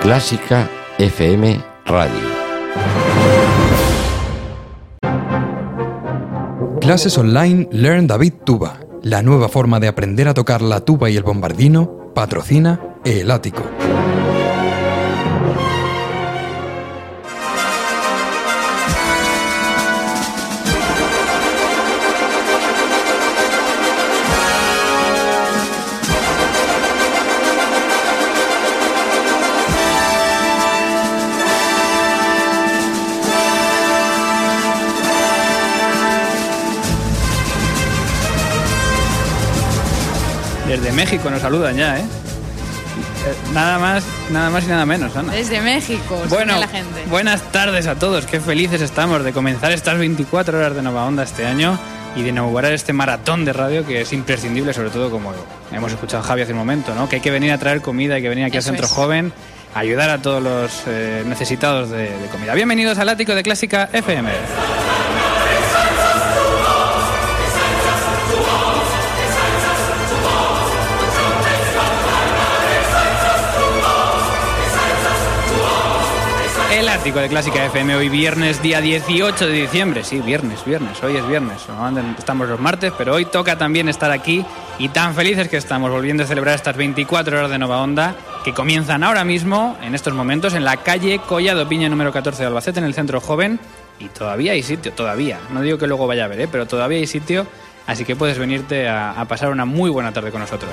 Clásica FM Radio. Clases online Learn David Tuba, la nueva forma de aprender a tocar la tuba y el bombardino, patrocina El Ático. México nos saludan ya, ¿eh? Eh, Nada más, nada más y nada menos, Ana. Desde México, Bueno, la gente. buenas tardes a todos. Qué felices estamos de comenzar estas 24 horas de Nova Onda este año y de inaugurar este maratón de radio que es imprescindible, sobre todo como hemos escuchado a Javi hace un momento, ¿no? Que hay que venir a traer comida, hay que venir aquí Eso al Centro es. Joven a ayudar a todos los eh, necesitados de, de comida. Bienvenidos al ático de Clásica FM. El ático de Clásica FM hoy viernes día 18 de diciembre. Sí, viernes, viernes, hoy es viernes. Estamos los martes, pero hoy toca también estar aquí y tan felices que estamos volviendo a celebrar estas 24 horas de Nova Onda que comienzan ahora mismo, en estos momentos, en la calle Collado Piña número 14 de Albacete, en el Centro Joven. Y todavía hay sitio, todavía. No digo que luego vaya a ver, ¿eh? pero todavía hay sitio. Así que puedes venirte a, a pasar una muy buena tarde con nosotros.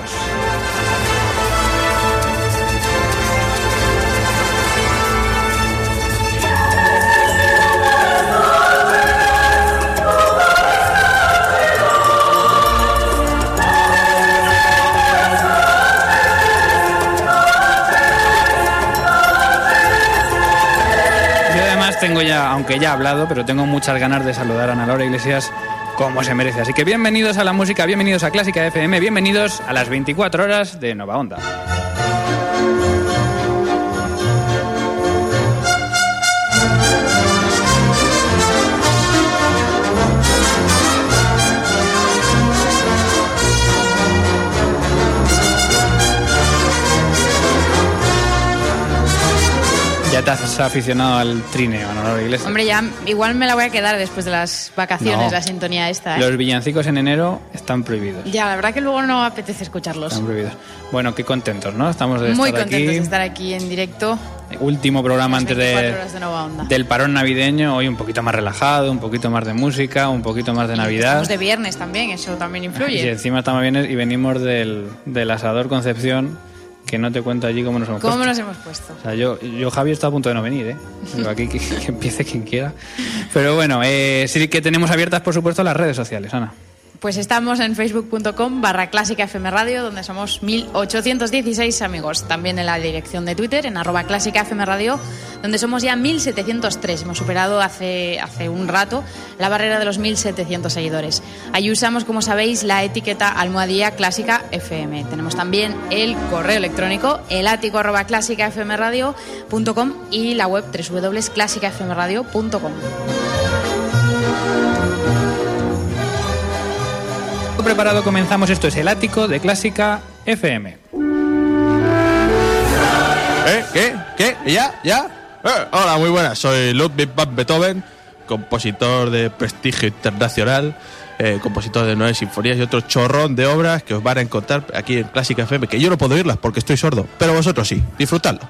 Tengo ya, aunque ya he hablado, pero tengo muchas ganas de saludar a Ana Laura Iglesias como se merece. Así que bienvenidos a la música, bienvenidos a Clásica FM, bienvenidos a las 24 horas de Nova Onda. Ya te has aficionado al trineo, Ana Laura Iglesias. Hombre, ya igual me la voy a quedar después de las vacaciones, No. la sintonía esta. ¿eh? Los villancicos en enero están prohibidos. Ya, la verdad que luego no apetece escucharlos. Están prohibidos. Bueno, qué contentos, ¿no? Estamos de Muy estar contentos aquí. de estar aquí en directo. Último programa antes 24 de, de del parón navideño. Hoy un poquito más relajado, un poquito más de música, un poquito más de Navidad. Estamos de viernes también, eso también Y influye. encima estamos bien y venimos del, del asador Concepción, que no te cuento allí cómo nos hemos ¿Cómo puesto. nos hemos puesto? O sea, yo, yo Javi está a punto de no venir, ¿eh? Digo, aquí que, que empiece quien quiera. Pero bueno, eh, sí que tenemos abiertas, por supuesto, las redes sociales, Ana. Pues estamos en facebook.com barra clásica FM Radio, donde somos 1816 amigos. También en la dirección de Twitter, en arroba clásica FM Radio, donde somos ya 1703. Hemos superado hace, hace un rato la barrera de los 1700 seguidores. Ahí usamos, como sabéis, la etiqueta almohadilla clásica FM. Tenemos también el correo electrónico, el ático arroba clásica FM Radio.com y la web www.clásicafmradio.com. Preparado, comenzamos. Esto es el ático de Clásica FM. ¿Eh? ¿Qué? ¿Qué? ¿Ya? ¿Ya? Eh, hola, muy buenas. Soy Ludwig van Beethoven, compositor de prestigio internacional, eh, compositor de nueve sinfonías y otro chorrón de obras que os van a encontrar aquí en Clásica FM, que yo no puedo oírlas porque estoy sordo, pero vosotros sí. Disfrutadlo.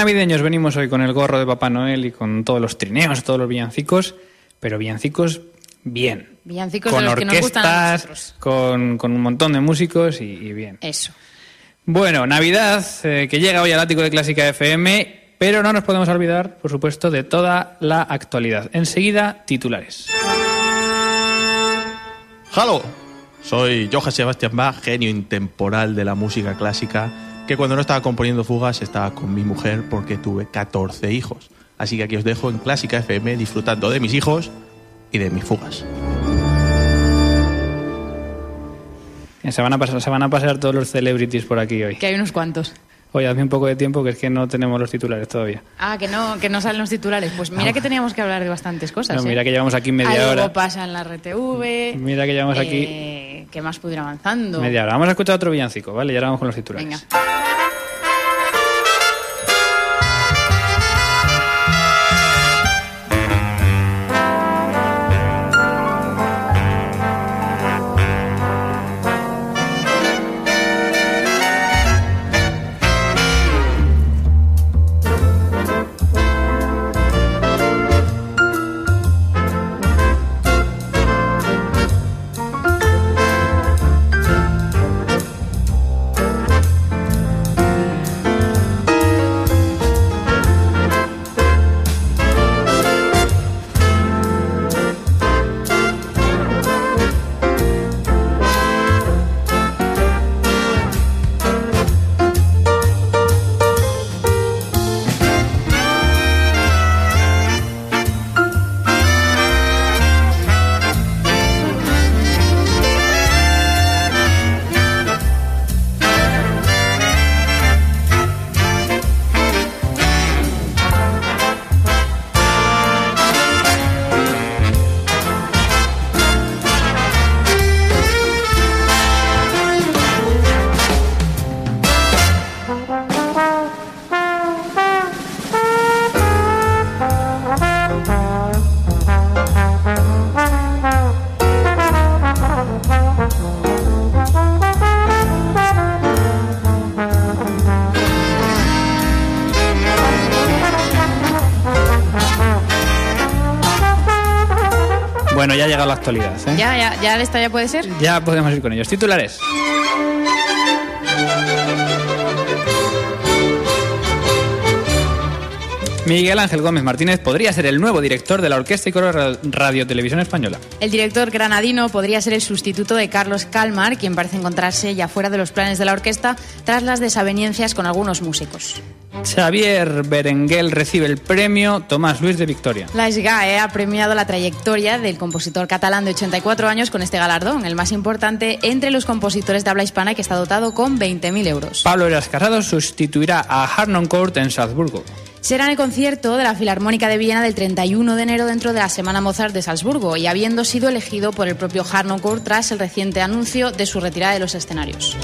Navideños venimos hoy con el gorro de Papá Noel y con todos los trineos, todos los villancicos, pero villancicos bien. Villancicos con de los que nos gustan a orquestas, nosotros. con, con un montón de músicos y, y bien. Eso. Bueno, Navidad, eh, que llega hoy al ático de Clásica FM, pero no nos podemos olvidar, por supuesto, de toda la actualidad. Enseguida, titulares. ¡Halo! Soy Johann Sebastian Bach, genio intemporal de la música clásica, que cuando no estaba componiendo fugas estaba con mi mujer porque tuve 14 hijos. Así que aquí os dejo en Clásica FM disfrutando de mis hijos y de mis fugas. Se van, a pasar, se van a pasar todos los celebrities por aquí hoy. Que hay unos cuantos. Oye, hazme un poco de tiempo que es que no tenemos los titulares todavía. Ah, que no, que no salen los titulares. Pues mira que teníamos que hablar de bastantes cosas. No, ¿eh? mira que llevamos aquí media Algo hora. pasa en la RTV. Mira que llevamos aquí eh, ¿Qué más pudiera avanzando? media hora. Vamos a escuchar otro villancico, ¿vale? Y ahora vamos con los titulares. Venga. Actualidad. ¿eh? ¿Ya, ya, ya esta ya puede ser? Ya podemos ir con ellos. Titulares. Miguel Ángel Gómez Martínez podría ser el nuevo director de la Orquesta y Coro Ra- Radio Televisión Española. El director granadino podría ser el sustituto de Carlos Calmar, quien parece encontrarse ya fuera de los planes de la orquesta tras las desavenencias con algunos músicos. Xavier Berenguel recibe el premio Tomás Luis de Victoria. La SGAE ha premiado la trayectoria del compositor catalán de 84 años con este galardón, el más importante entre los compositores de habla hispana que está dotado con 20.000 euros. Pablo Eras Casado sustituirá a Harnoncourt en Salzburgo. Será en el concierto de la Filarmónica de Viena del 31 de enero dentro de la Semana Mozart de Salzburgo y habiendo sido elegido por el propio Harnoncourt tras el reciente anuncio de su retirada de los escenarios.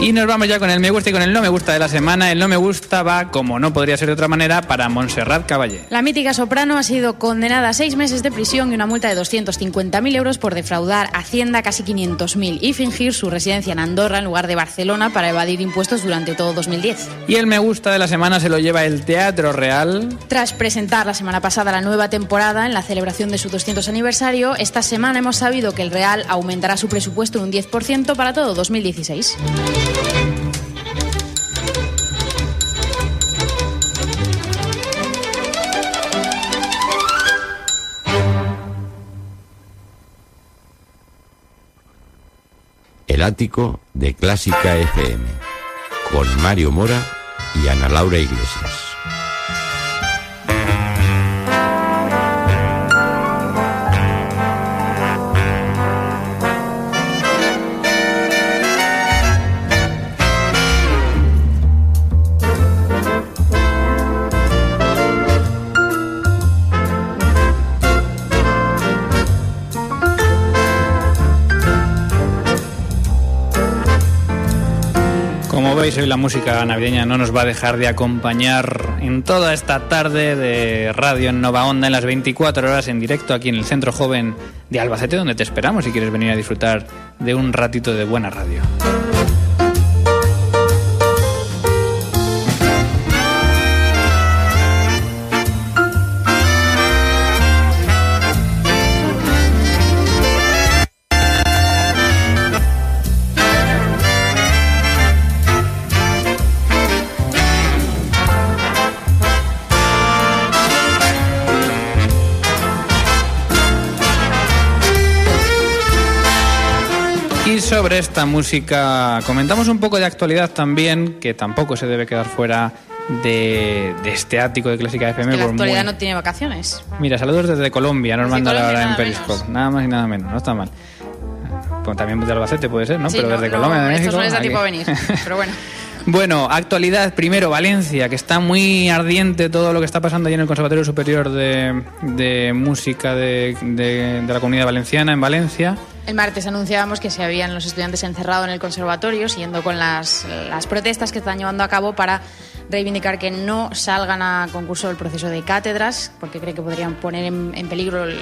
Y nos vamos ya con el me gusta y con el no me gusta de la semana. El no me gusta va, como no podría ser de otra manera, para Montserrat Caballé. La mítica soprano ha sido condenada a seis meses de prisión y una multa de 250.000 euros por defraudar Hacienda casi 500.000 y fingir su residencia en Andorra en lugar de Barcelona para evadir impuestos durante todo 2010. Y el me gusta de la semana se lo lleva el Teatro Real. Tras presentar la semana pasada la nueva temporada en la celebración de su 200 aniversario, esta semana hemos sabido que el Real aumentará su presupuesto en un 10% para todo 2016. El ático de Clásica FM. Con Mario Mora y Ana Laura Iglesias. Veis, hoy la música navideña no nos va a dejar de acompañar en toda esta tarde de radio en Nova Onda en las 24 horas en directo aquí en el Centro Joven de Albacete, donde te esperamos si quieres venir a disfrutar de un ratito de buena radio. Sobre esta música comentamos un poco de actualidad también, que tampoco se debe quedar fuera de, de este ático de Clásica FM. Que la muy- actualidad no tiene vacaciones. Mira, saludos desde Colombia, nos manda la hora en Periscope. Nada más y nada menos, no está mal. Pues también de Albacete puede ser, ¿no? Sí, Pero no, desde no, Colombia, de México. Estos no les da tiempo a venir. Pero bueno. Bueno, actualidad primero, Valencia, que está muy ardiente todo lo que está pasando ahí en el Conservatorio Superior de, Música de, la Comunidad Valenciana en Valencia. El martes anunciábamos que se habían los estudiantes encerrado en el conservatorio, siguiendo con las, protestas que están llevando a cabo para reivindicar que no salgan a concurso el proceso de cátedras, porque cree que podrían poner en, en peligro el,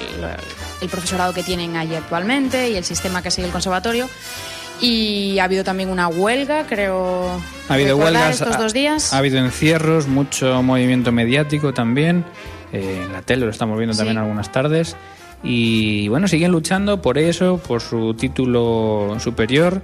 el profesorado que tienen allí actualmente y el sistema que sigue el conservatorio. Y ha habido también una huelga, creo. Ha habido huelgas, estos dos días. Ha, habido encierros, mucho movimiento mediático también. eh, en la tele lo estamos viendo también algunas tardes. Y bueno, siguen luchando por eso, por su título superior.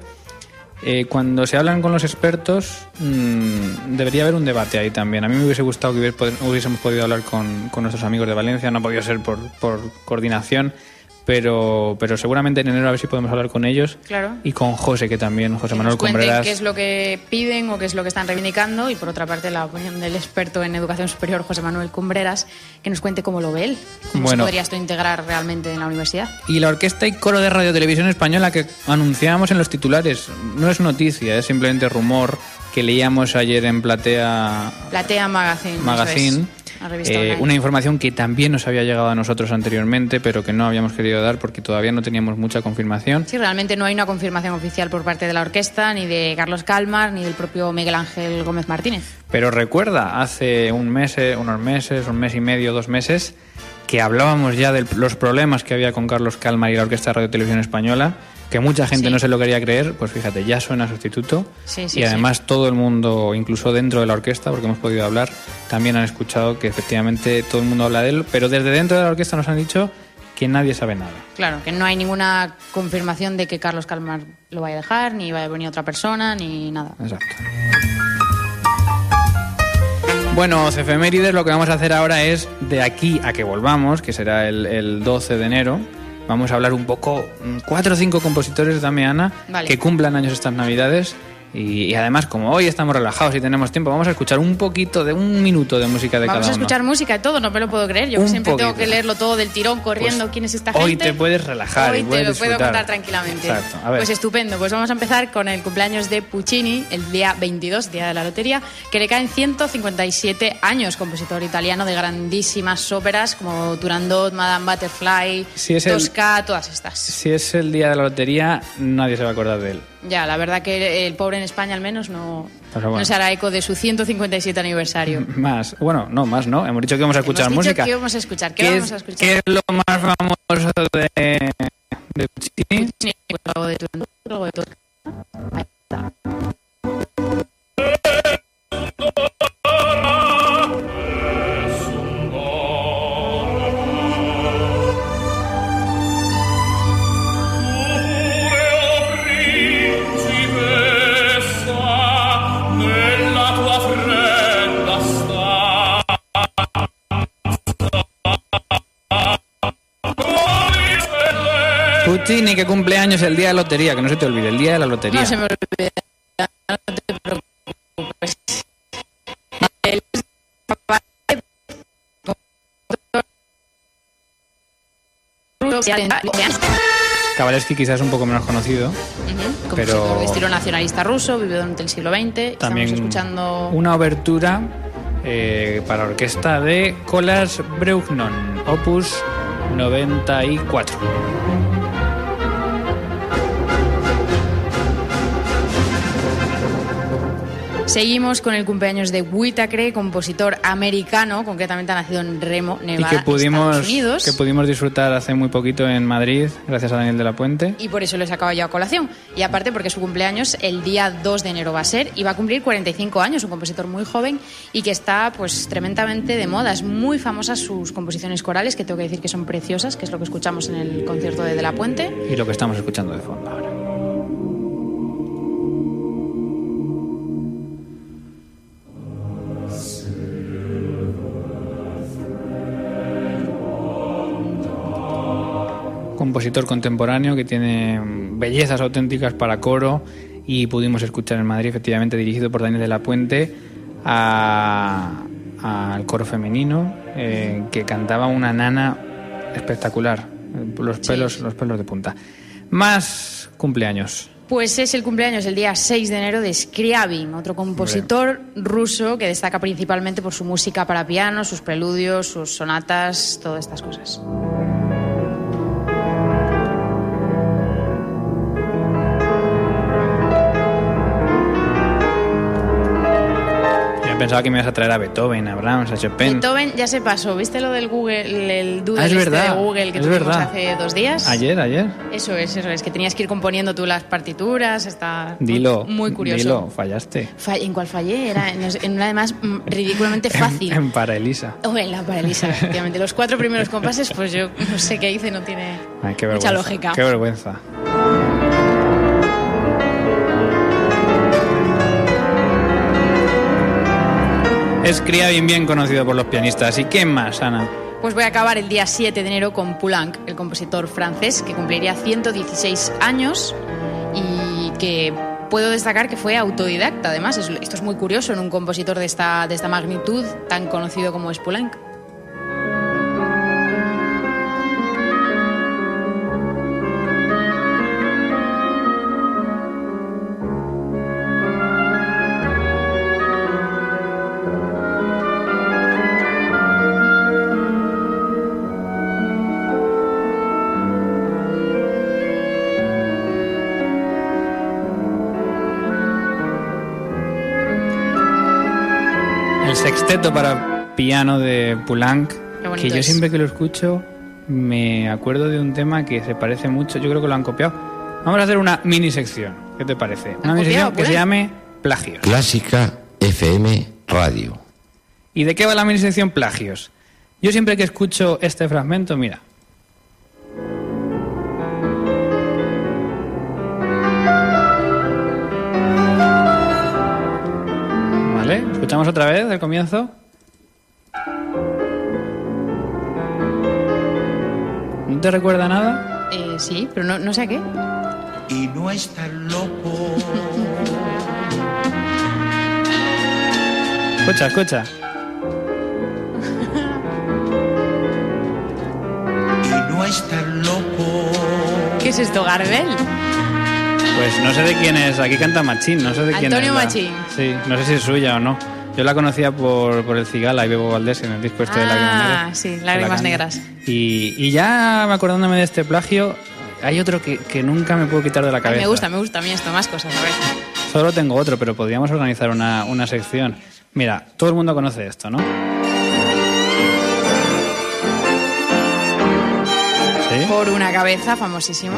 Eh, cuando se hablan con los expertos, mm, debería haber un debate ahí también. A mí me hubiese gustado que hubiésemos podido hablar con, con nuestros amigos de Valencia, no ha podido ser por, por coordinación, pero, pero seguramente en enero a ver si podemos hablar con ellos. Claro. Y con José, que también, José que Manuel Contreras. qué es lo que piden o qué es lo que están reivindicando y por otra parte la opinión del experto en educación superior José Manuel Cumbreras que nos cuente cómo lo ve él, cómo Bueno. se podría esto integrar realmente en la universidad. Y la Orquesta y Coro de Radio Televisión Española que anunciábamos en los titulares no es noticia, es simplemente rumor que leíamos ayer en Platea Platea Magazine. Eh, una información que también nos había llegado a nosotros anteriormente, pero que no habíamos querido dar porque todavía no teníamos mucha confirmación. Sí, realmente no hay una confirmación oficial por parte de la orquesta, ni de Carlos Calmar, ni del propio Miguel Ángel Gómez Martínez. Pero recuerda, hace un mes, eh, unos meses, un mes y medio, dos meses, que hablábamos ya de los problemas que había con Carlos Calmar y la Orquesta de Radio Televisión Española, que mucha gente Sí. no se lo quería creer, pues fíjate, ya suena sustituto. Sí, sí, y además todo el mundo, incluso dentro de la orquesta, porque hemos podido hablar, también han escuchado que efectivamente todo el mundo habla de él, pero desde dentro de la orquesta nos han dicho que nadie sabe nada. Claro, que no hay ninguna confirmación de que Carlos Calmar lo vaya a dejar, ni vaya a venir otra persona, ni nada. Exacto. Bueno, Cefemérides, lo que vamos a hacer ahora es de aquí a que volvamos, que será el, el 12 de enero. Vamos a hablar un poco, mm, cuatro o cinco compositores, dame Ana, Vale. que cumplan años estas navidades. Y, y además, como hoy estamos relajados y tenemos tiempo, vamos a escuchar un poquito de un minuto de música de Vamos cada a escuchar uno. música y todo, no me lo puedo creer. Yo siempre tengo poquito. que leerlo todo del tirón, corriendo. Pues ¿Quién es esta hoy gente? te puedes relajar Hoy y te puedes lo puedo disfrutar. contar tranquilamente. Exacto. A ver. Pues estupendo. Pues vamos a empezar con el cumpleaños de Puccini, el día 22, día de la lotería, que le caen 157 años, compositor italiano de grandísimas óperas como Turandot, Madame Butterfly, Sí, es el- Tosca, todas estas. Si es el día de la lotería, nadie se va a acordar de él. Ya, la verdad que el pobre en España al menos no, bueno. no se hará eco de su 157 aniversario. Más, bueno, no, más no. Hemos dicho que vamos a escuchar Hemos dicho música. que vamos a escuchar. ¿Qué, ¿Qué vamos es, a escuchar? qué es lo más famoso de, de Puccini? Sí, algo de Turandot, algo de. Puccini, que cumple años el día de la lotería, que no se te olvide, el día de la lotería. No se me olvida, no te preocupes. El papá quizás un poco menos conocido. Ujú, Pero- compositor de estilo nacionalista ruso, vivió durante el siglo XX. También Estamos escuchando una obertura eh, para orquesta de Kolas Breugnon, opus 94. Seguimos con el cumpleaños de Whitacre, compositor americano, concretamente ha nacido en Remo, Y Nevada, que pudimos, Estados Unidos. que pudimos disfrutar hace muy poquito en Madrid, gracias a Daniel de la Puente. Y por eso les acabo yo a colación. Y aparte porque su cumpleaños el día 2 de enero va a ser y va a cumplir 45 años, un compositor muy joven y que está pues tremendamente de moda. Es muy famosas sus composiciones corales, que tengo que decir que son preciosas, que es lo que escuchamos en el concierto de De la Puente. Y lo que estamos escuchando de fondo ahora. Compositor contemporáneo que tiene bellezas auténticas para coro y pudimos escuchar en Madrid, efectivamente dirigido por Daniel de la Puente, al coro femenino eh, que cantaba una nana espectacular, los pelos, los pelos de punta. Más cumpleaños. Pues es el cumpleaños el día 6 de enero de Scriabin, otro compositor ruso que destaca principalmente por su música para piano, sus preludios, sus sonatas, todas estas cosas. Pensaba que me ibas a traer a Beethoven, a Brahms, a Chopin. Beethoven ya se pasó, ¿viste lo del Google, el doodle Ah, es este verdad, de Google que tuvimos verdad. hace dos días? Ayer, ayer. Eso es, eso es, que tenías que ir componiendo tú las partituras, está Dilo. muy curioso. Dilo, fallaste. Fa- ¿En cuál fallé? Era en, en una además mm, ridículamente fácil. En, en para Elisa. Oh, en la paralisa, efectivamente. Los cuatro primeros compases, pues yo no sé qué hice, no tiene Ay, qué mucha lógica. Qué vergüenza. Es Scriabin bien conocido por los pianistas. ¿Y qué más, Ana? Pues voy a acabar el día 7 de enero con Poulenc, el compositor francés, que cumpliría 116 años y que puedo destacar que fue autodidacta. Además, es- esto es muy curioso en un compositor de esta, de esta magnitud, tan conocido como es Poulenc. Sexteto para piano de Poulenc, que yo es. siempre que lo escucho me acuerdo de un tema que se parece mucho, yo creo que lo han copiado. Vamos a hacer una mini sección, ¿qué te parece? Una ¿Han mini sección que se llame Plagios. Clásica FM Radio. ¿Y de qué va la mini sección Plagios? Yo siempre que escucho este fragmento, mira. ¿Escuchamos otra vez del comienzo? ¿No te recuerda nada? Eh, sí, pero no, no sé a qué. y no es tan loco. Escucha, escucha. Y no es tan loco. ¿Qué es esto, Gardel? Pues no sé de quién es, aquí canta Machín, no sé de quién Antonio es. la- Machín. Sí, no sé si es suya o no. Yo la conocía por, por el Cigala y Bebo Valdés en el disco este de Lágrimas Ah, Negras. sí, que la Lágrimas. Negras. Y, y ya acordándome de este plagio, hay otro que, que nunca me puedo quitar de la Ay, cabeza. me gusta, me gusta a mí esto, más cosas, a ver. Solo tengo otro, pero podríamos organizar una, una sección. Mira, todo el mundo conoce esto, ¿no? ¿Sí? Por una cabeza, famosísimo.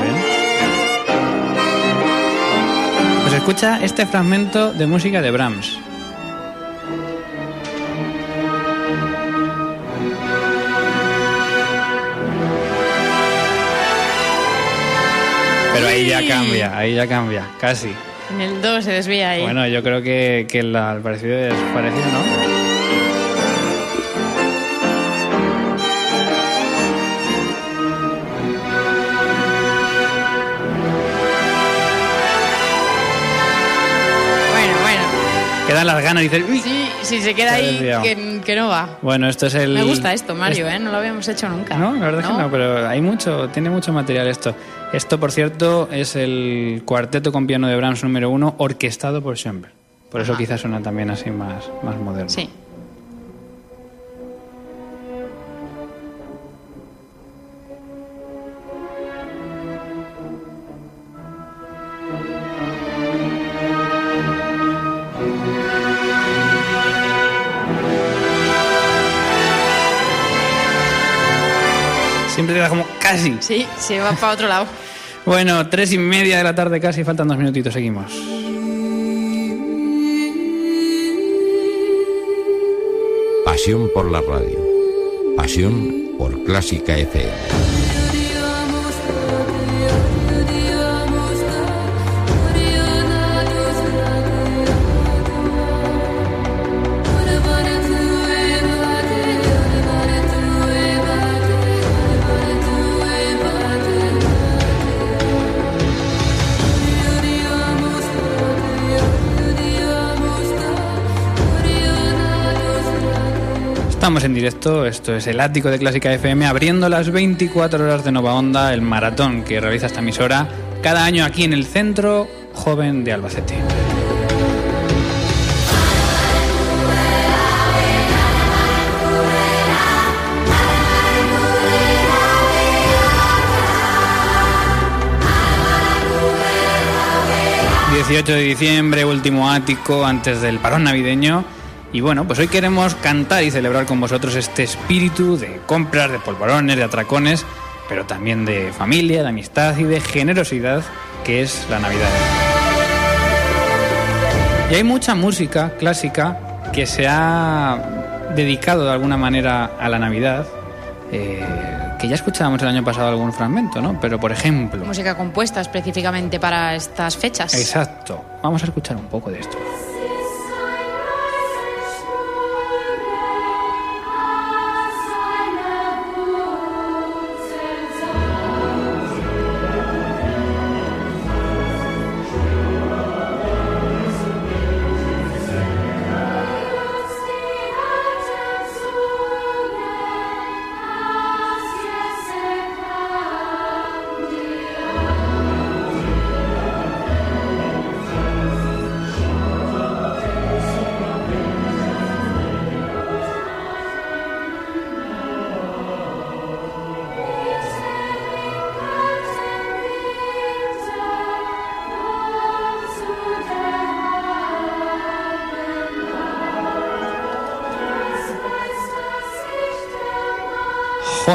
Pues escucha este fragmento de música de Brahms. Pero ahí ya cambia, ahí ya cambia, casi. En el 2 se desvía ahí. Bueno, yo creo que, que la- el parecido es parecido, ¿no? Bueno, bueno. Quedan las ganas dices, "Uy". Sí, si se queda ahí, que, que no va. Bueno, esto es el... Me gusta esto, Mario, ¿eh? No lo habíamos hecho nunca. No, la verdad es que no, pero hay mucho, tiene mucho material esto. Esto, por cierto, es el cuarteto con piano de Brahms número uno, orquestado por Schoenberg. Por eso quizás suena también así más, más moderno. Sí. Siempre queda como casi. Sí, se va para otro lado. Bueno, tres y media de la tarde casi, faltan dos minutitos, seguimos. Pasión por la radio. Pasión por Clásica FM. Estamos en directo, esto es el ático de Clásica FM, abriendo las 24 horas de Nova Onda, el maratón que realiza esta emisora cada año aquí en el Centro Joven de Albacete. ...18 de diciembre, último ático antes del parón navideño... Y bueno, pues hoy queremos cantar y celebrar con vosotros este espíritu de compras, de polvorones, de atracones, pero también de familia, de amistad y de generosidad que es la Navidad. Y hay mucha música clásica que se ha dedicado de alguna manera a la Navidad, eh, que ya escuchábamos el año pasado algún fragmento, ¿no? Pero por ejemplo... Música compuesta específicamente para estas fechas. Exacto. Vamos a escuchar un poco de esto.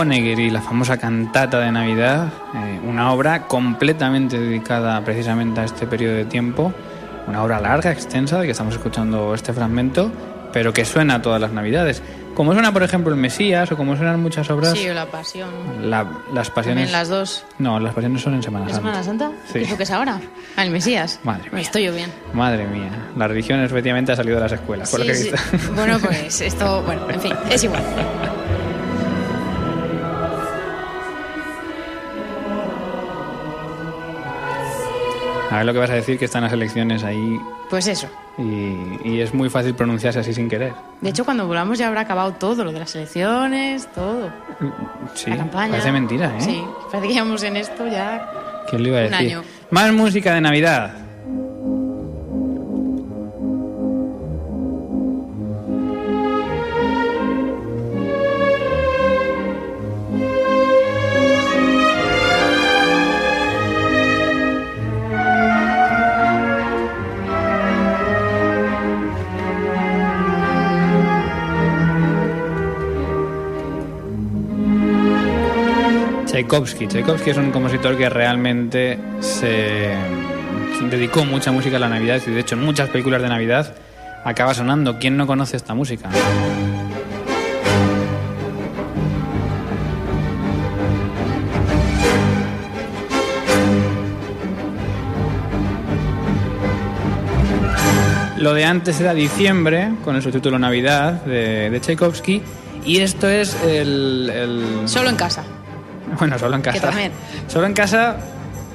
Honegger y la famosa cantata de Navidad, eh, una obra completamente dedicada precisamente a este periodo de tiempo, una obra larga, extensa, de que estamos escuchando este fragmento, pero que suena a todas las Navidades. Como suena, por ejemplo, el Mesías o como suenan muchas obras. Sí, o la pasión. la- las pasiones. También las dos. No, las pasiones son en Semana ¿Es Santa. Semana Santa? Sí. ¿Qué es lo que es ahora? Ah, el Mesías. Madre mía. estoy yo bien. Madre mía, la religión efectivamente ha salido de las escuelas, por lo que Sí, sí. Bueno, pues esto, bueno, en fin, es igual. A ver lo que vas a decir, que están las elecciones ahí Pues eso. y, y es muy fácil pronunciarse así sin querer. De hecho, cuando volvamos ya habrá acabado todo, lo de las elecciones, todo. Sí, la campaña. parece mentira, ¿eh? Sí, parece que íbamos en esto ya. ¿Quién le iba a Un decir? año. Más música de Navidad. Tchaikovsky. Tchaikovsky es un compositor que realmente se dedicó mucha música a la Navidad y de hecho en muchas películas de Navidad acaba sonando. ¿Quién no conoce esta música? Lo de antes era diciembre, con el subtítulo Navidad de, de Tchaikovsky, y esto es el, el- Solo en casa. Bueno, solo en casa. Que también. Solo en casa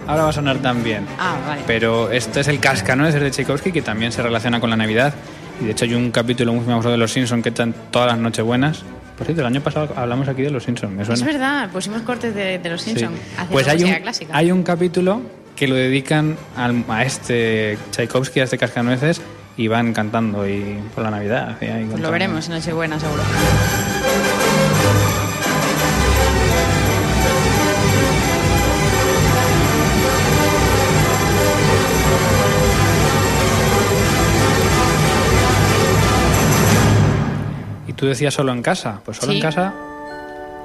ahora va a sonar también. Ah, vale. Pero este es el Cascanueces de Tchaikovsky, que también se relaciona con la Navidad. Y de hecho hay un capítulo muy famoso de Los Simpsons que están todas las noches buenas. Por cierto, el año pasado hablamos aquí de Los Simpsons, me suena. Es verdad, pusimos cortes de, de los. Simpsons. Pues hay un, clásica. hay un capítulo que lo dedican al, a este Tchaikovsky, a este Cascanueces, y van cantando y por la Navidad. y Pues lo veremos en Nochebuena, seguro. Tú decías solo en casa. Pues solo Sí. en casa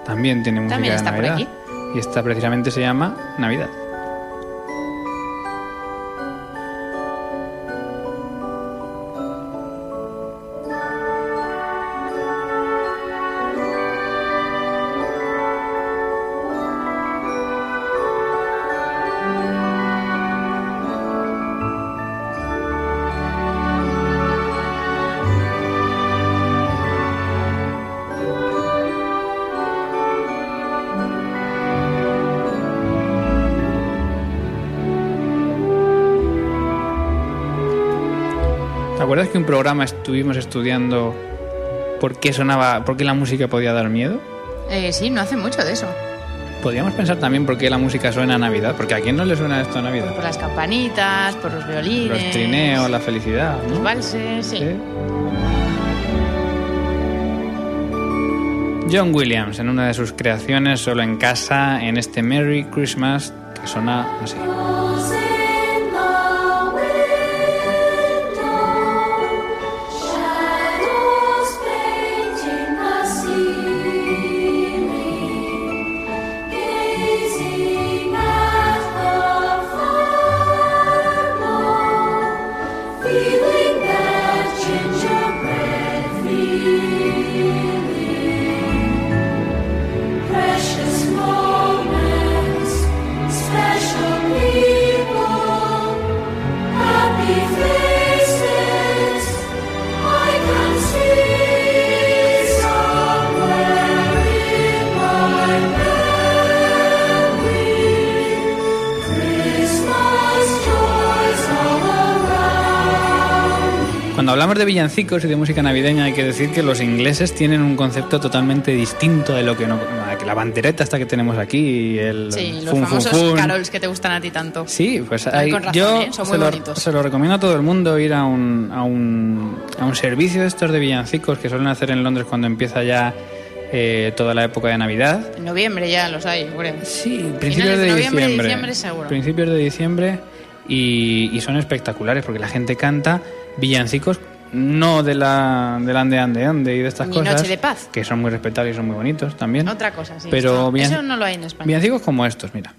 también tiene música También de está por Navidad. aquí. Y esta precisamente se llama Navidad. Acuerdas que un programa estuvimos estudiando por qué sonaba, por qué la música podía dar miedo? Eh, sí, no hace mucho de eso. Podríamos pensar también por qué la música suena a Navidad, porque a quién no le suena esto a Navidad. Por las campanitas, por los violines. Los trineos, la felicidad, ¿no? Los valses, sí. Sí. John Williams, en una de sus creaciones, solo en casa, en este Merry Christmas, que suena así. De villancicos y de música navideña hay que decir que los ingleses tienen un concepto totalmente distinto de lo que, no, que la bandereta esta que tenemos aquí y el Sí, los fun, famosos fun. carols que te gustan a ti tanto. Sí, pues Con hay- razón, yo ¿eh? Son se, muy lo, bonitos. se lo recomiendo a todo el mundo ir a un, a un, a un servicio de estos de villancicos que suelen hacer en Londres cuando empieza ya eh, toda la época de Navidad. En noviembre ya los hay, creo. Sí, principios de de, noviembre, diciembre. diciembre seguro. Principios de diciembre y, y son espectaculares porque la gente canta villancicos no de la del ande ande ande y de estas Ni cosas Noche de Paz. que son muy respetables y son muy bonitos también. Otra cosa, sí. Pero Esto- villan- Eso no lo hay en España. Villancicos como estos, mira.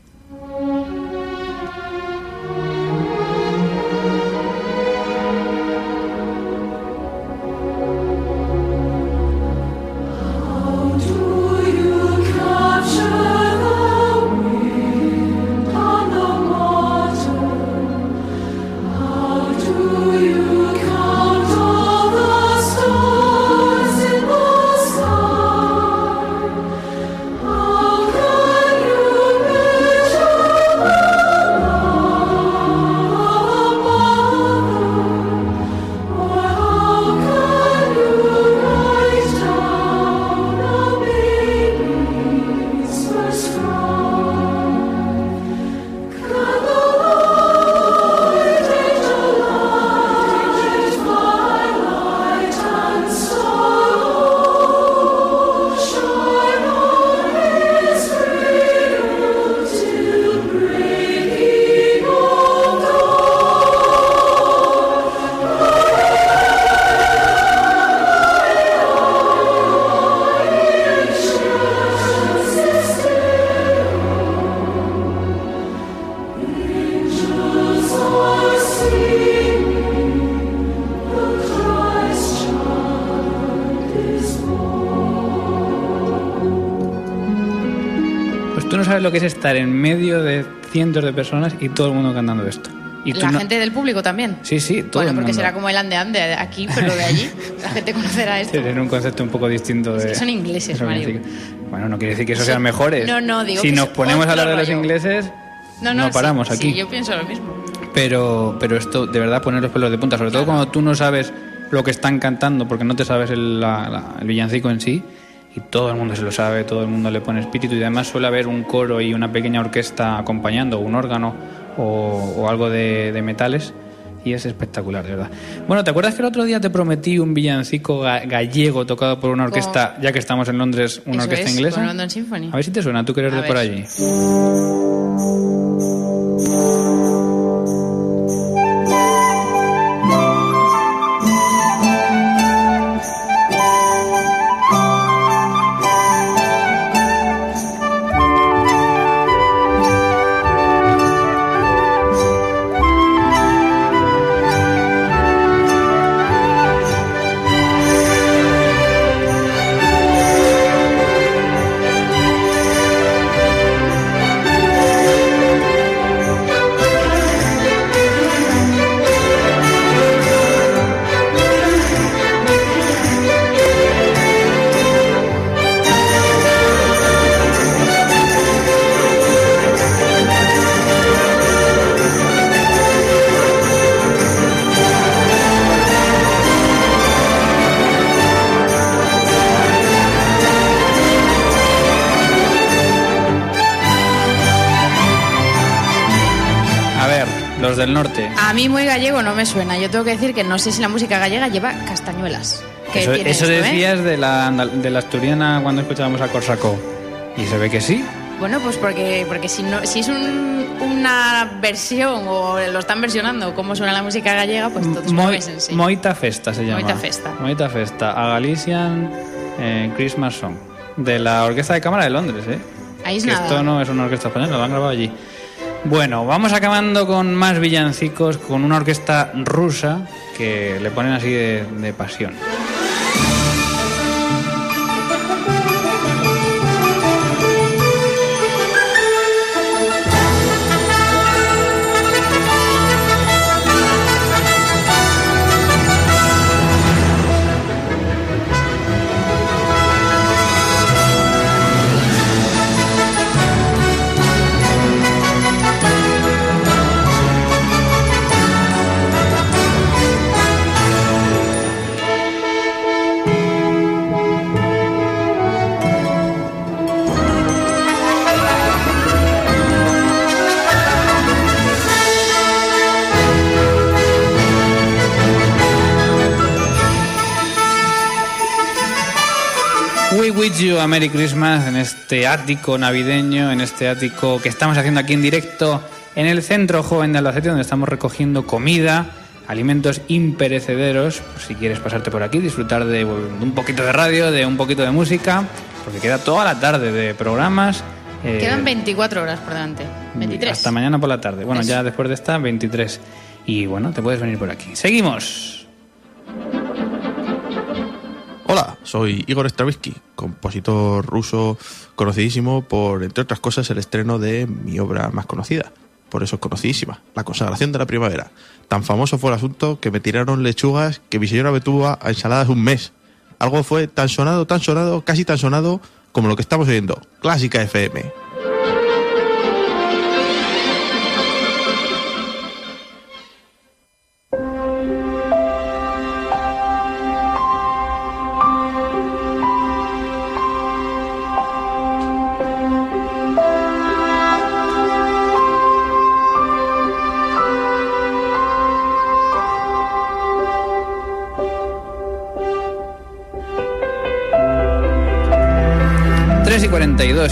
Que es estar en medio de cientos de personas y todo el mundo cantando esto. Y La no- gente del público también. Sí, sí, todo bueno, el porque mundo. será como el ande ande de aquí, pero de allí. La gente conocerá esto. Tienen un concepto un poco distinto de... que son ingleses, Mario. Bueno, no quiere decir que esos Sí. sean mejores. No, no, digo Si que nos es ponemos a hablar de los rollo. ingleses, No, no, no sí, paramos sí, aquí. yo pienso lo mismo. Pero, pero esto de verdad pone los pelos de punta, sobre todo cuando tú no sabes lo que están cantando porque no te sabes el, la- la- el villancico en sí todo el mundo se lo sabe, todo el mundo le pone espíritu y además suele haber un coro y una pequeña orquesta acompañando, un órgano o, o algo de, de metales y es espectacular, de verdad. Bueno, ¿te acuerdas que el otro día te prometí un villancico ga- gallego tocado por una orquesta, ya que estamos en Londres, una Eso orquesta es, inglesa? con London Symphony. A ver si te suena, tú que eres A de por allí. A mí muy gallego no me suena. Yo tengo que decir que no sé si la música gallega lleva castañuelas. ¿Qué Eso, tiene eso esto, eh? decías de, la, de la asturiana cuando escuchábamos a Corsacó. Y se ve que sí. Bueno, pues porque, porque si, no, si es un- una versión o lo están versionando cómo suena la música gallega, pues todos Moi- mueven sí. Moita Festa se llama. Moita Festa. Moita Festa. A Galician eh, Christmas Song. De la Orquesta de Cámara de Londres, ¿eh? Ahí es que nada. esto no es una orquesta española, lo han grabado allí. Bueno, vamos acabando con más villancicos, con una orquesta rusa que le ponen así de, pasión. Merry Christmas en este ático navideño, en este ático que estamos haciendo aquí en directo en el Centro Joven de Albacete, donde estamos recogiendo comida, alimentos imperecederos. Si quieres pasarte por aquí, disfrutar de un poquito de radio, de un poquito de música, porque queda toda la tarde de programas. eh, Quedan 24 horas por delante. 23. Hasta mañana por la tarde. Bueno, Eso. ya después de esta, 23. Y bueno, te puedes venir por aquí. Seguimos. Hola, soy Igor Stravinsky, compositor ruso conocidísimo por, entre otras cosas, el estreno de mi obra más conocida. Por eso es conocidísima, La consagración de la primavera. Tan famoso fue el asunto que me tiraron lechugas que mi señora me tuvo a ensaladas un mes. Algo fue tan sonado, tan sonado, casi tan sonado como lo que estamos oyendo. Clásica FM.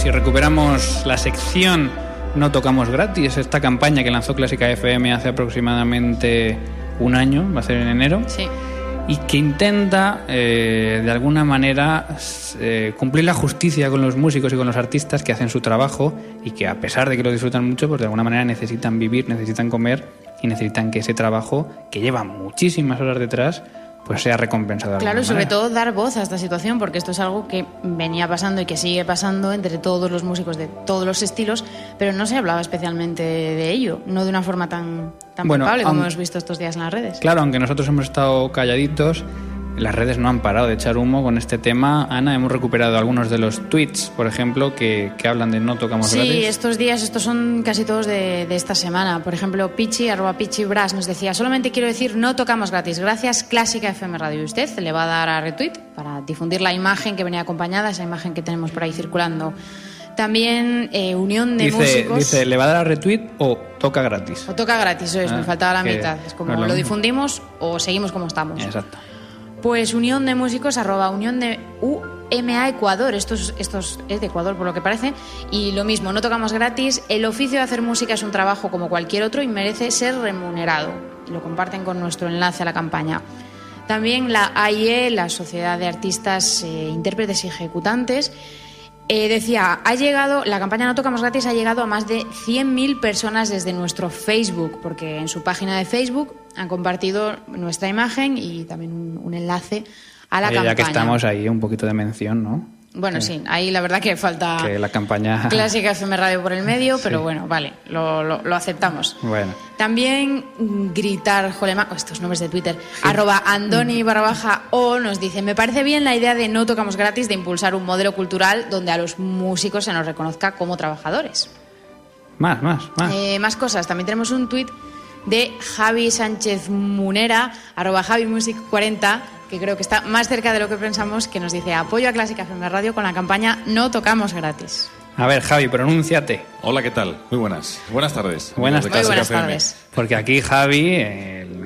42 y recuperamos la sección No Tocamos Gratis, esta campaña que lanzó Clásica FM hace aproximadamente un año, va a ser en enero, Sí. y que intenta eh, de alguna manera eh, cumplir la justicia con los músicos y con los artistas que hacen su trabajo y que a pesar de que lo disfrutan mucho, pues de alguna manera necesitan vivir, necesitan comer y necesitan que ese trabajo, que lleva muchísimas horas detrás, pues sea recompensado. de Claro, y sobre manera. todo dar voz a esta situación, porque esto es algo que venía pasando y que sigue pasando entre todos los músicos de todos los estilos, pero no se hablaba especialmente de ello, no de una forma tan, tan Bueno, palpable como hemos visto estos días en las redes. Claro, aunque nosotros hemos estado calladitos, las redes no han parado de echar humo con este tema. Ana, hemos recuperado algunos de los tweets, por ejemplo, que, que hablan de no tocamos Sí, gratis. estos días, estos son casi todos de, de esta semana. Por ejemplo, Pichi, arroba Pichi Bras, nos decía, solamente quiero decir, no tocamos gratis. Gracias, Clásica FM Radio. Y usted le va a dar a retweet para difundir la imagen que venía acompañada, esa imagen que tenemos por ahí circulando. También eh, Unión de Dice, Músicos. dice, ¿le va a dar a retweet o toca gratis? O toca gratis, eso es, Ah, me faltaba la mitad. Es como no es lo lo, difundimos o seguimos como estamos. Exacto. Pues Unión de Músicos, arroba Unión de UMA Ecuador. Esto es, esto es- de Ecuador, por lo que parece. Y lo mismo, no tocamos gratis. El oficio de hacer música es un trabajo como cualquier otro y merece ser remunerado. Lo comparten con nuestro enlace a la campaña. También la AIE, la Sociedad de Artistas, eh, Intérpretes y Ejecutantes, eh, decía, ha llegado, la campaña No Tocamos Gratis ha llegado a más de 100.000 personas desde nuestro Facebook, porque en su página de Facebook han compartido nuestra imagen y también un, un enlace a la Oye, campaña. ya que estamos ahí, un poquito de mención, ¿no? Bueno, sí, ahí la verdad que falta Que la campaña... Clásica FM Radio por el medio, pero bueno, vale, lo, lo- lo aceptamos. Bueno. También mm, gritar, jolema, estos nombres de Twitter, arroba Andoni barra baja o nos dice, me parece bien la idea de no tocamos gratis de impulsar un modelo cultural donde a los músicos se nos reconozca como trabajadores. Más, más, más. Eh, más cosas, también tenemos un tuit de Javi Sánchez Munera, arroba Javi Music 40, que creo que está más cerca de lo que pensamos, que nos dice apoyo a Clásica FM Radio con la campaña No tocamos gratis. A ver, Javi, pronúnciate. Hola, ¿qué tal? Muy buenas. Buenas tardes. Buenas Muy buenas FM. tardes. Porque aquí Javi, el,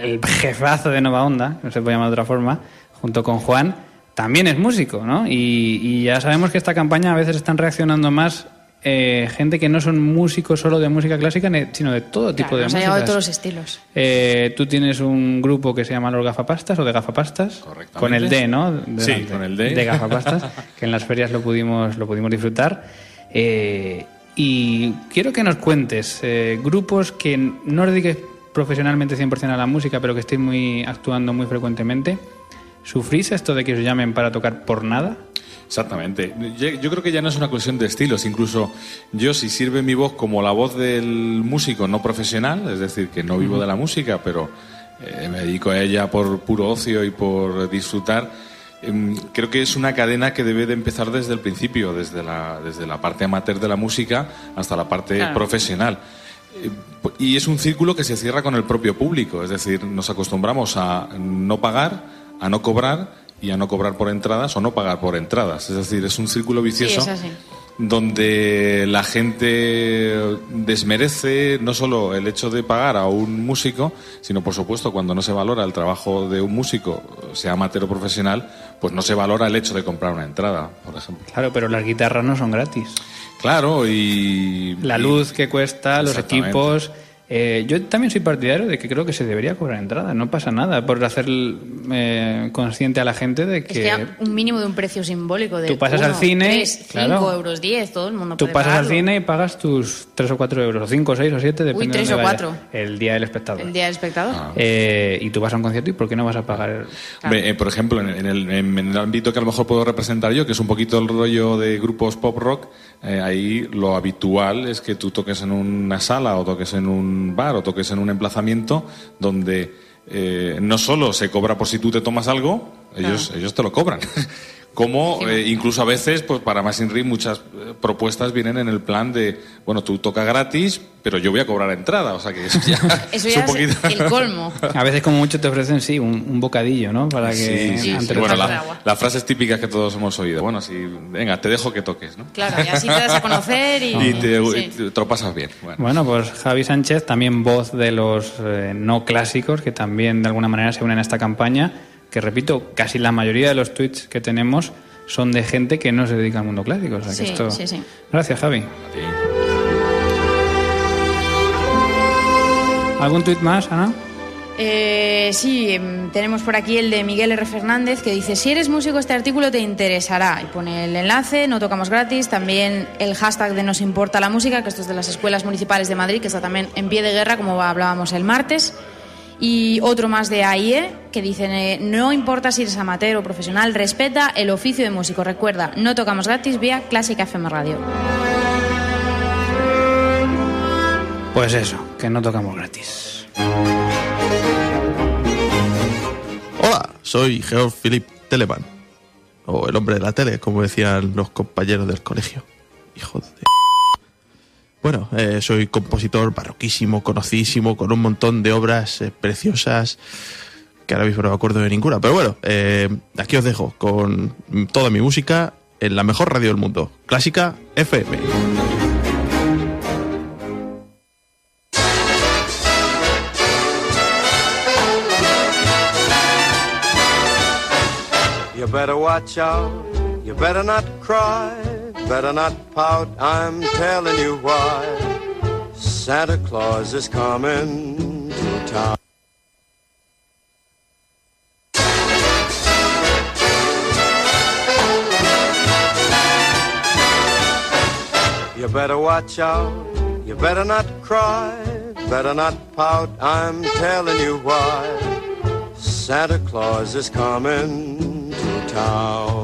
el jefazo de Nova Onda, no se puede llamar de otra forma, junto con Juan, también es músico, ¿no? Y, y ya sabemos que esta campaña a veces están reaccionando más eh, gente que no son músicos solo de música clásica, sino de todo tipo Claro, de nos ha llegado de música. todos los estilos. Eh, tú tienes un grupo que se llama Los Gafapastas o de Gafapastas. Correctamente. Con el D, ¿no? Sí, con el D. De Gafapastas, que en las ferias lo pudimos, lo pudimos disfrutar. Eh, y quiero que nos cuentes eh, grupos que no os dediquéis profesionalmente 100% a la música, pero que estéis muy, actuando muy frecuentemente. ¿Sufrís esto de que os llamen para tocar por nada? Exactamente. Yo, yo creo que ya no es una cuestión de estilos. Incluso yo, si sirve mi voz como la voz del músico no profesional, es decir, que no vivo de la música, pero eh, me dedico a ella por puro ocio y por disfrutar, em, creo que es una cadena que debe de empezar desde el principio, desde la, desde la parte amateur de la música hasta la parte Claro. profesional. Eh, Y es un círculo que se cierra con el propio público, es decir, nos acostumbramos a no pagar, a no cobrar y a no cobrar por entradas o no pagar por entradas. Es decir, es un círculo vicioso donde la gente desmerece no solo el hecho de pagar a un músico, sino por supuesto cuando no se valora el trabajo de un músico, sea amateur o profesional, pues no se valora el hecho de comprar una entrada, por ejemplo. Claro, pero las guitarras no son gratis. Claro, y... La y- luz que cuesta, los equipos. Eh, yo también soy partidario de que creo que se debería cobrar entrada. No pasa nada por hacer eh, consciente a la gente de Es que, que hay un mínimo de un precio simbólico de Tú pasas uno, al cine, tres, claro. cinco euros, 10, todo el mundo tú puede pasas al cine y pagas tus 3 o 4 euros, o 5, 6 o 7, depende de o dónde vayas. cuatro. El día del espectador. El día del espectador. Ah. Eh, y tú vas a un concierto y ¿por qué no vas a pagar? Hombre, eh, por ejemplo, en, en el, en el ámbito que a lo mejor puedo representar yo, que es un poquito el rollo de grupos pop rock, eh, ahí lo habitual es que tú toques en una sala o toques en un bar o toques en un emplazamiento donde eh, no solo se cobra por si tú te tomas algo, ellos, ellos te lo cobran. Como eh, incluso a veces, pues para más Inri, muchas eh, propuestas vienen en el plan de, bueno, tú tocas gratis, pero yo voy a cobrar entrada. O sea que eso ya, Eso es ya un es poquito... el colmo. A veces como mucho te ofrecen, sí, un, un bocadillo, ¿no? Para que Sí, sí, antes Bueno, la- las frases típicas que todos hemos oído. Bueno, sí, venga, te dejo que toques, ¿no? Claro, y así te das a conocer y... Y te, sí. y te- te lo pasas bien. Bueno. Bueno, pues Javi Sánchez, también voz de los eh, no clásicos, que también de alguna manera se unen a esta campaña, que repito, casi la mayoría de los tweets que tenemos son de gente que no se dedica al mundo clásico. O sea que Sí, esto- sí, sí. Gracias, Javi. ¿Algún tuit más, Ana? Eh, sí, em, tenemos por aquí el de Miguel R. Fernández que dice, si eres músico este artículo te interesará. Y pone el enlace, no tocamos gratis, también el hashtag de nos importa la música, que esto es de las escuelas municipales de Madrid, que está también en pie de guerra, como hablábamos el martes. Y otro más de AIE, que dice, eh, no importa si eres amateur o profesional, respeta el oficio de músico. Recuerda, no tocamos gratis vía Clásica FM Radio. Pues eso, que no tocamos gratis. Hola, soy Georg Philipp Telemann. O el hombre de la tele, como decían los compañeros del colegio. Hijo de... Bueno, eh, soy compositor barroquísimo, conocidísimo, con un montón de obras eh, preciosas que ahora mismo no me acuerdo de ninguna. Pero bueno, eh, aquí os dejo con toda mi música en la mejor radio del mundo, Clásica FM. You better watch out. You better not cry. Better not pout. I'm telling you why. Santa Claus is coming to town. You better watch out. You better not cry. Better not pout. I'm telling you why. Santa Claus is coming to town.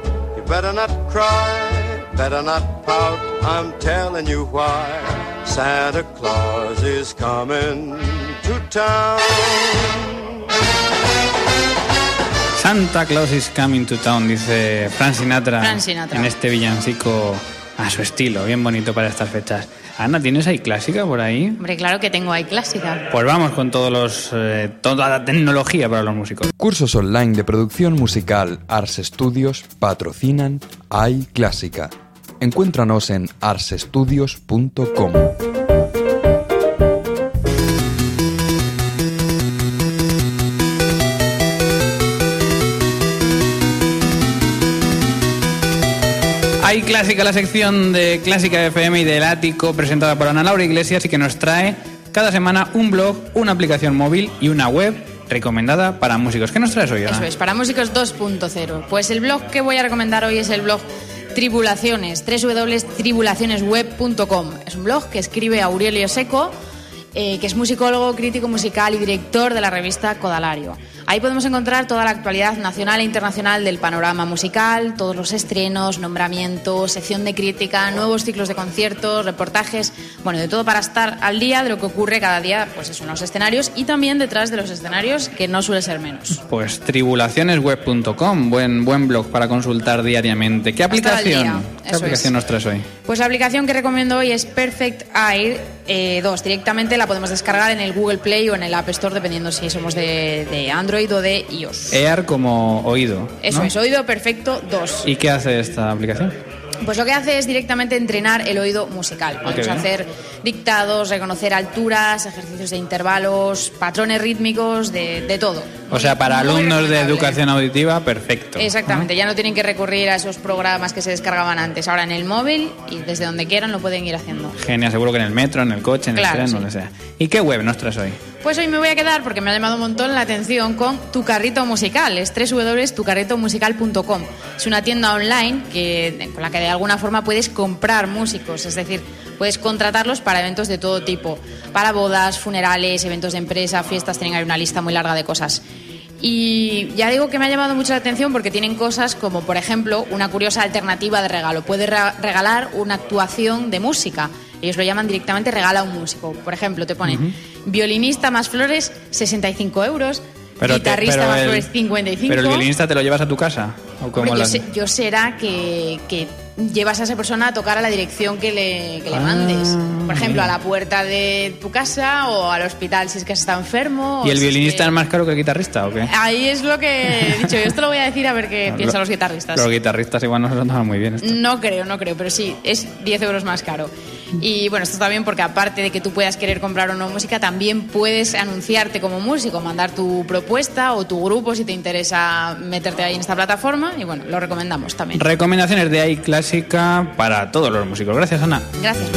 Better not cry. better not pout, I'm telling you why. Santa Claus is coming to town. Santa Claus is coming to town, dice Frank Sinatra, Frank Sinatra. en este villancico a su estilo, bien bonito para estas fechas. Ana, ¿tienes ahí clásica por ahí? Hombre, claro que tengo ahí clásica. Pues vamos con todos los, eh, toda la tecnología para los músicos. Cursos online de producción musical Ars Studios patrocinan iClásica. Encuéntranos en arsestudios.com. Hay clásica la sección de Clásica FM y del Ático presentada por Ana Laura Iglesias y que nos trae cada semana un blog, una aplicación móvil y una web recomendada para músicos. ¿Qué nos traes hoy? Eso es, para músicos 2.0. Pues el blog que voy a recomendar hoy es el blog Tribulaciones, www.tribulacionesweb.com. Es un blog que escribe Aurelio Seco, eh, que es musicólogo, crítico musical y director de la revista Codalario. Ahí podemos encontrar toda la actualidad nacional e internacional del panorama musical, todos los estrenos, nombramientos, sección de crítica, nuevos ciclos de conciertos, reportajes, bueno, de todo para estar al día de lo que ocurre cada día, pues eso, en los escenarios y también detrás de los escenarios, que no suele ser menos. Pues tribulacionesweb.com, buen, buen blog para consultar diariamente. ¿Qué aplicación, ¿qué aplicación nos traes hoy? Pues la aplicación que recomiendo hoy es Perfect Air eh, 2. Directamente la podemos descargar en el Google Play o en el App Store, dependiendo si somos de, de Android o de iOS. EAR como oído. Eso ¿no? es, Oído Perfecto 2. ¿Y qué hace esta aplicación? Pues lo que hace es directamente entrenar el oído musical. Ah, Podemos hacer dictados, reconocer alturas, ejercicios de intervalos, patrones rítmicos, de, de todo. O sea, para Muy alumnos de educación auditiva, perfecto. Exactamente, ya no tienen que recurrir a esos programas que se descargaban antes. Ahora en el móvil y desde donde quieran lo pueden ir haciendo. Genial, seguro que en el metro, en el coche, en Claro, el tren, sí. donde sea. ¿Y qué web nos traes hoy? Pues hoy me voy a quedar porque me ha llamado un montón la atención con Tu Carrito Musical, es www.tucarritomusical.com. Es una tienda online que, con la que de alguna forma puedes comprar músicos, es decir, puedes contratarlos para eventos de todo tipo, para bodas, funerales, eventos de empresa, fiestas, tienen ahí una lista muy larga de cosas. Y ya digo que me ha llamado mucho la atención porque tienen cosas como, por ejemplo, una curiosa alternativa de regalo. Puedes re- regalar una actuación de música. Ellos lo llaman directamente regala un músico. Por ejemplo, te ponen violinista más flores, 65 euros. guitarrista pero más el- flores, 55. ¿Pero el violinista te lo llevas a tu casa? ¿O Hombre, cómo yo, sé- yo será que, que llevas a esa persona a tocar a la dirección que le, que le Ah, mandes. Por ejemplo, a la puerta de tu casa o al hospital si es que está enfermo. o ¿Y el si es violinista que- es más caro que el guitarrista o qué? Ahí es lo que he dicho. Yo esto lo voy a decir a ver qué piensan los guitarristas. Los guitarristas igual no se lo muy bien. esto. No creo, no creo, pero sí, es 10 euros más caro. Y bueno, esto está bien porque aparte de que tú puedas querer comprar o no música, también puedes anunciarte como músico, mandar tu propuesta o tu grupo si te interesa meterte ahí en esta plataforma. Y bueno, lo recomendamos también. Recomendaciones de AI clásica para todos los músicos. Gracias, Ana. Gracias.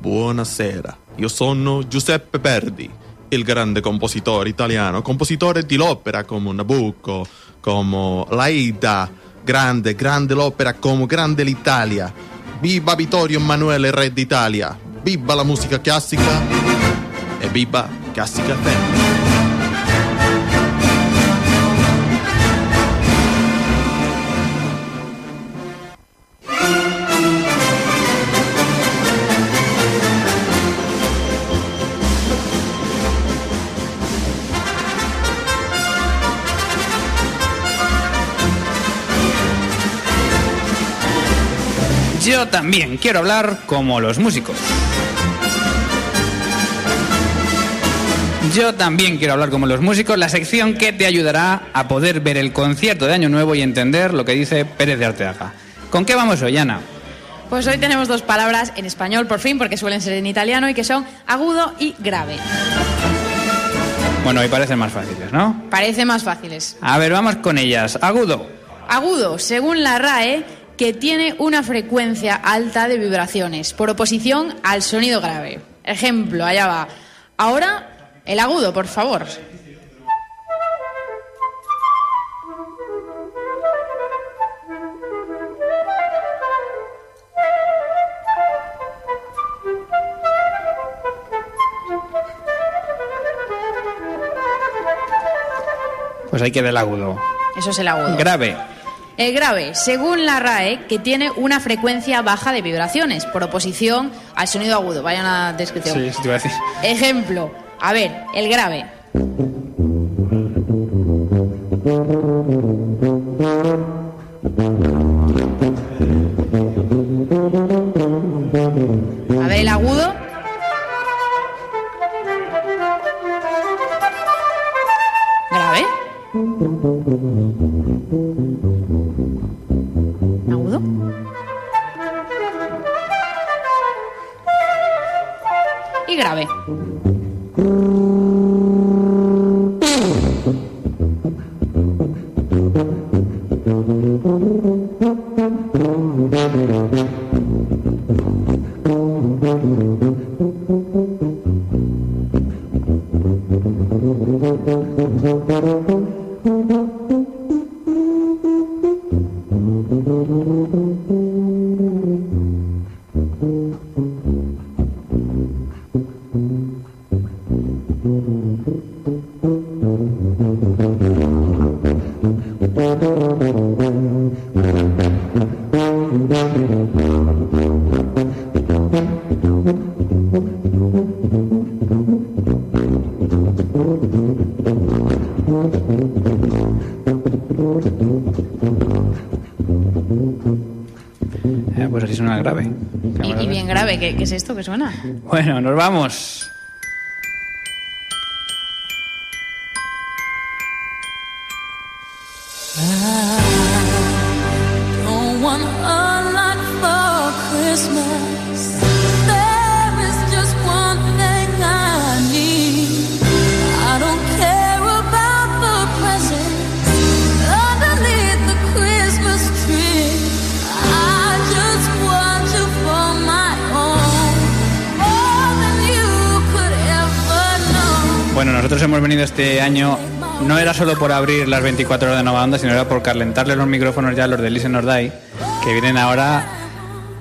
Buonasera, io sono Giuseppe Verdi, il grande compositore italiano, compositore di l'opera come Nabucco, come l'Aida, grande, grande l'opera come Grande l'Italia. Viva Vittorio Emanuele, re d'Italia! Viva la musica classica e viva Classica FM! Yo también quiero hablar como los músicos. Yo también quiero hablar como los músicos, la sección que te ayudará a poder ver el concierto de Año Nuevo y entender lo que dice Pérez de Arteaga. ¿Con qué vamos hoy, Ana? Pues hoy tenemos dos palabras en español por fin, porque suelen ser en italiano y que son agudo y grave. Bueno, hoy parecen más fáciles, ¿no? Parece más fáciles. A ver, vamos con ellas. Agudo. Agudo, según la RAE, que tiene una frecuencia alta de vibraciones, por oposición al sonido grave. Ejemplo, allá va. Ahora, el agudo, por favor. Pues hay que del agudo. Eso es el agudo. Grave. El grave, según la RAE, que tiene una frecuencia baja de vibraciones, por oposición al sonido agudo. Vaya una descripción. Sí, sí te iba a decir. Ejemplo, a ver, el grave. Grave. Y, y bien grave, ¿qué, qué es esto que suena? Bueno, nos vamos. Hemos venido este año. No era solo por abrir las 24 horas de Nova Onda, sino era por calentarle los micrófonos ya a los de Listen or Die, que vienen ahora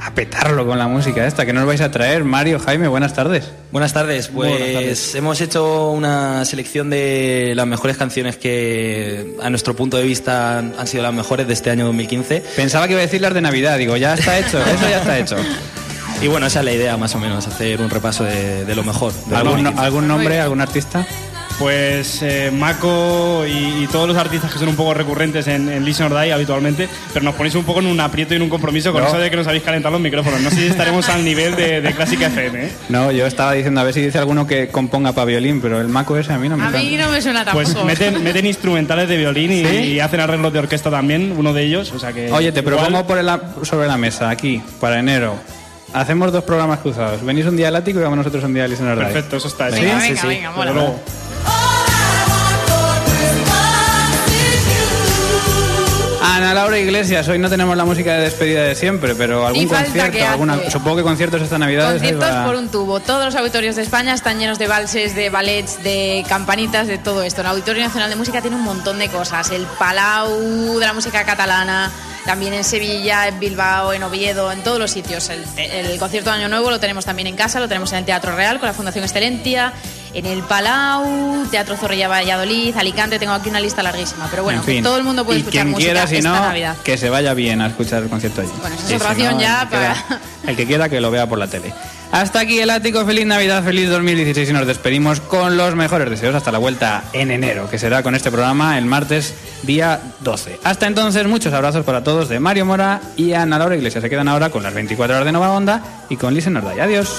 a petarlo con la música esta. que nos vais a traer? Mario, Jaime, buenas tardes. Buenas tardes, pues Buenas tardes. hemos hecho una selección de las mejores canciones que a nuestro punto de vista han sido las mejores de este año 2015. Pensaba que iba a decir las de Navidad, digo, ya está hecho, eso ya está hecho. Y bueno, esa es la idea más o menos, hacer un repaso de, de lo mejor. de ¿Algún, 2015. ¿Algún nombre, algún artista? Pues eh, Mako y, y todos los artistas que son un poco recurrentes en, en Listen or Die habitualmente, pero nos ponéis un poco en un aprieto y en un compromiso con No. eso de que nos habéis calentado los micrófonos. No sé si estaremos al nivel de, de Clásica FM. ¿eh? No, yo estaba diciendo a ver si dice alguno que componga para violín, pero el maco ese a mí no me A mí no me suena tampoco. Pues meten, meten instrumentales de violín y, ¿Sí? y hacen arreglos de orquesta también, uno de ellos. O sea que Oye, te igual- propongo por el- sobre la mesa, aquí, para enero. Hacemos dos programas cruzados. Venís un día al ático y vamos nosotros un día al Listener. Perfecto, eso está hecho. Venga, ¿Sí? venga, Sí, sí. venga, mola. Ana Laura Iglesias, hoy no tenemos la música de despedida de siempre, pero algún concierto, alguna, supongo que conciertos esta Navidad. Conciertos por un tubo. Todos los auditorios de España están llenos de valses, de ballets, de campanitas, de todo esto. El Auditorio Nacional de Música tiene un montón de cosas. El Palau de la música catalana, también en Sevilla, en Bilbao, en Oviedo, en todos los sitios. El, el concierto de Año Nuevo lo tenemos también en casa, lo tenemos en el Teatro Real con la Fundación Excelentia, en el Palau, Teatro Zorrilla Valladolid, Alicante. Tengo aquí una lista larguísima. Pero bueno, en fin. que todo el mundo puede y escuchar quien música quiera, si esta no, Navidad. que se vaya bien a escuchar el concierto allí. Bueno, esa es Y otra si opción no, ya el para- quiera- el que quiera que lo vea por la tele. Hasta aquí el ático. Feliz Navidad, feliz 2016 y nos despedimos con los mejores deseos hasta la vuelta en enero, que será con este programa el martes día 12. Hasta entonces, muchos abrazos para todos de Mario Mora y Ana Laura Iglesias. Se quedan ahora con las 24 horas de Nova Onda y con Listen Ordai. Adiós.